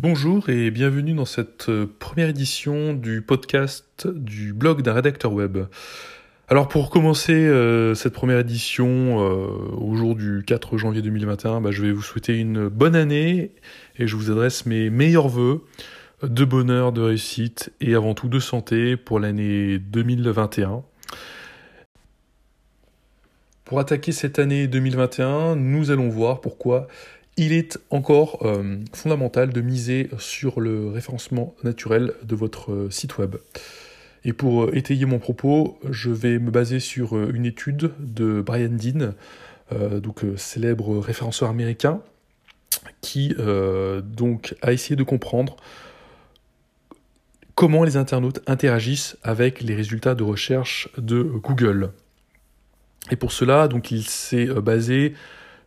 Bonjour et bienvenue dans cette euh, première édition du podcast du blog d'un rédacteur web. Alors pour commencer euh, cette première édition au jour du 4 janvier 2021, bah, je vais vous souhaiter une bonne année et je vous adresse mes meilleurs voeux de bonheur, de réussite et avant tout de santé pour l'année 2021. Pour attaquer cette année 2021, nous allons voir pourquoi il est encore euh, fondamental de miser sur le référencement naturel de votre euh, site web. Et pour euh, étayer mon propos, je vais me baser sur une étude de Brian Dean, donc célèbre référenceur américain, qui donc a essayé de comprendre comment les internautes interagissent avec les résultats de recherche de Google. Et pour cela, donc il s'est basé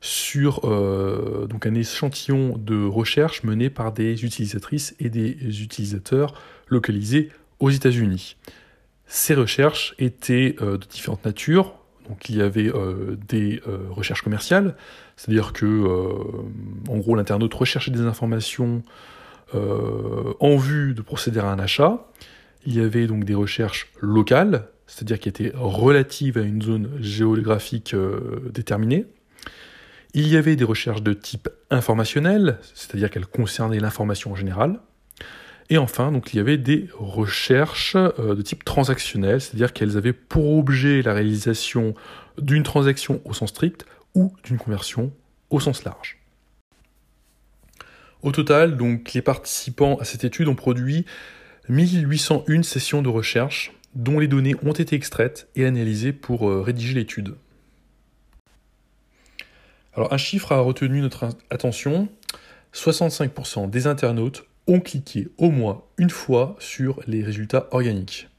sur euh, donc un échantillon de recherche mené par des utilisatrices et des utilisateurs localisés aux États-Unis. Ces recherches étaient euh, de différentes natures. Donc il y avait euh, des recherches commerciales, c'est-à-dire que en gros l'internaute recherchait des informations en vue de procéder à un achat. Il y avait donc des recherches locales, c'est-à-dire qui étaient relatives à une zone géographique déterminée. Il y avait des recherches de type informationnel, c'est-à-dire qu'elles concernaient l'information en général. Et enfin, donc, il y avait des recherches euh, de type transactionnel, c'est-à-dire qu'elles avaient pour objet la réalisation d'une transaction au sens strict ou d'une conversion au sens large. Au total, donc, les participants à cette étude ont produit 1801 sessions de recherche dont les données ont été extraites et analysées pour euh, rédiger l'étude. Alors un chiffre a retenu notre attention, 65% des internautes ont cliqué au moins une fois sur les résultats organiques.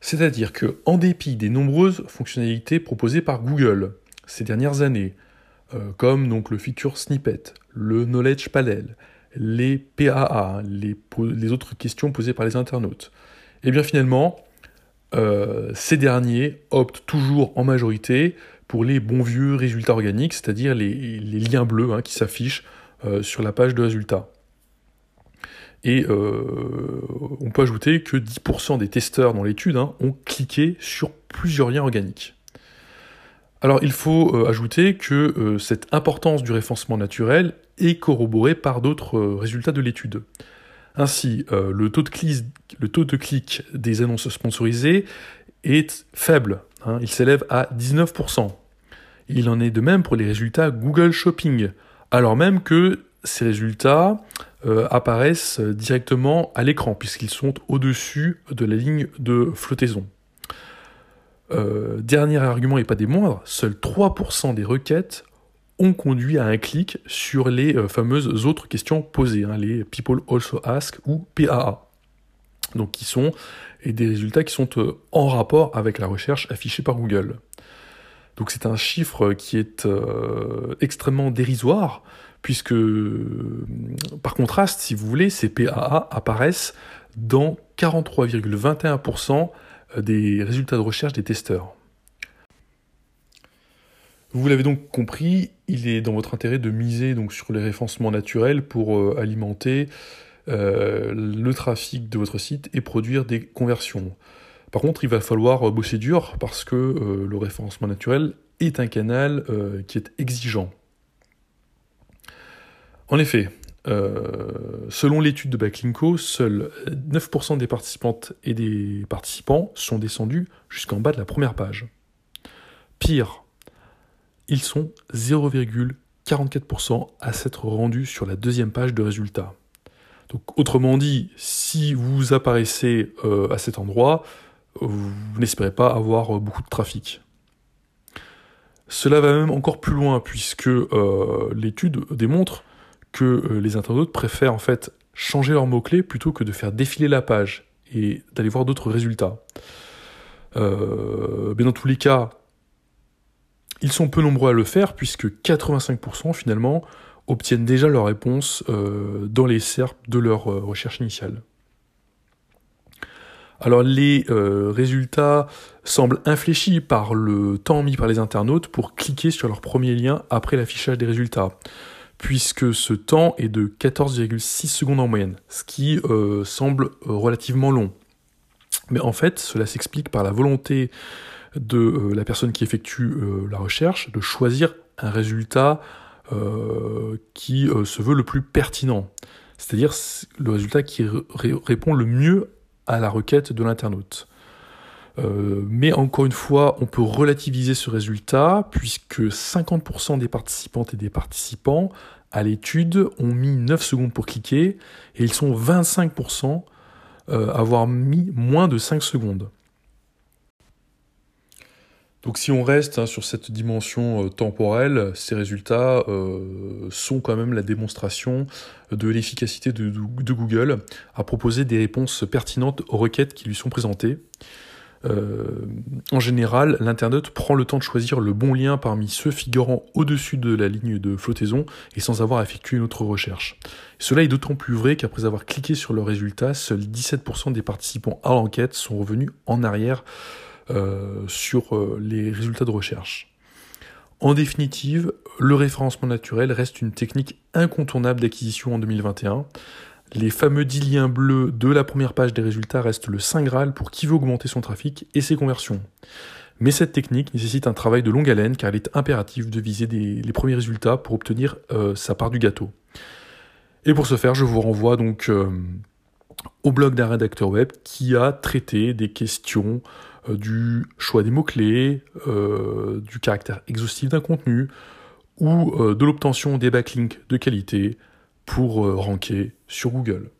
C'est-à-dire que, en dépit des nombreuses fonctionnalités proposées par Google ces dernières années, euh, comme donc le feature snippet, le knowledge panel, les PAA, les, autres questions posées par les internautes, et eh bien finalement, euh, ces derniers optent toujours en majorité pour les bons vieux résultats organiques, c'est-à-dire les, liens bleus hein, qui s'affichent euh, sur la page de résultats. Et euh, on peut ajouter que 10% des testeurs dans l'étude hein, ont cliqué sur plusieurs liens organiques. Alors il faut euh, ajouter que cette importance du référencement naturel est corroborée par d'autres résultats de l'étude. Ainsi, le, taux de le taux de clic des annonces sponsorisées est faible, Hein, il s'élève à 19%. Il en est de même pour les résultats Google Shopping, alors même que ces résultats euh, apparaissent directement à l'écran, puisqu'ils sont au-dessus de la ligne de flottaison. Euh, dernier argument et pas des moindres, seuls 3% des requêtes ont conduit à un clic sur les euh, fameuses autres questions posées, hein, les People Also Ask ou PAA donc qui sont et des résultats qui sont euh, en rapport avec la recherche affichée par Google. Donc c'est un chiffre qui est euh, extrêmement dérisoire, puisque euh, par contraste, si vous voulez, ces PAA apparaissent dans 43,21% des résultats de recherche des testeurs. Vous l'avez donc compris, il est dans votre intérêt de miser donc sur les référencements naturels pour alimenter euh, le trafic de votre site et produire des conversions. Par contre, il va falloir bosser dur parce que euh, le référencement naturel est un canal euh, qui est exigeant. En effet, selon l'étude de Backlinko, seuls 9% des participantes et des participants sont descendus jusqu'en bas de la première page. Pire, ils sont 0,44% à s'être rendus sur la deuxième page de résultats. Autrement dit, si vous apparaissez euh, à cet endroit, vous n'espérez pas avoir euh, beaucoup de trafic. Cela va même encore plus loin puisque euh, l'étude démontre que les internautes préfèrent en fait changer leurs mots-clés plutôt que de faire défiler la page et d'aller voir d'autres résultats. mais dans tous les cas, ils sont peu nombreux à le faire puisque 85% finalement obtiennent déjà leur réponse euh, dans les SERP de leur euh, recherche initiale. Alors les euh, résultats semblent infléchis par le temps mis par les internautes pour cliquer sur leur premier lien après l'affichage des résultats, puisque ce temps est de 14,6 secondes en moyenne, ce qui semble relativement long. Mais en fait, cela s'explique par la volonté de la personne qui effectue la recherche de choisir un résultat qui se veut le plus pertinent, c'est-à-dire le résultat qui répond le mieux à la requête de l'internaute. mais encore une fois, on peut relativiser ce résultat puisque 50% des participantes et des participants à l'étude ont mis 9 secondes pour cliquer et ils sont 25% euh, à avoir mis moins de 5 secondes. Donc si on reste hein, sur cette dimension euh, temporelle, ces résultats euh, sont quand même la démonstration de l'efficacité de, Google à proposer des réponses pertinentes aux requêtes qui lui sont présentées. Euh, en général, l'internaute prend le temps de choisir le bon lien parmi ceux figurant au-dessus de la ligne de flottaison et sans avoir effectué une autre recherche. Cela est d'autant plus vrai qu'après avoir cliqué sur le résultat, seuls 17% des participants à l'enquête sont revenus en arrière sur euh, les résultats de recherche. En définitive, le référencement naturel reste une technique incontournable d'acquisition en 2021 les fameux 10 liens bleus de la première page des résultats restent le saint graal pour qui veut augmenter son trafic et ses conversions. Mais cette technique nécessite un travail de longue haleine car il est impératif de viser les premiers résultats pour obtenir euh, sa part du gâteau. Et pour ce faire, je vous renvoie donc euh, au blog d'un rédacteur web qui a traité des questions euh, du choix des mots-clés, du caractère exhaustif d'un contenu ou de l'obtention des backlinks de qualité, pour euh, ranker sur Google.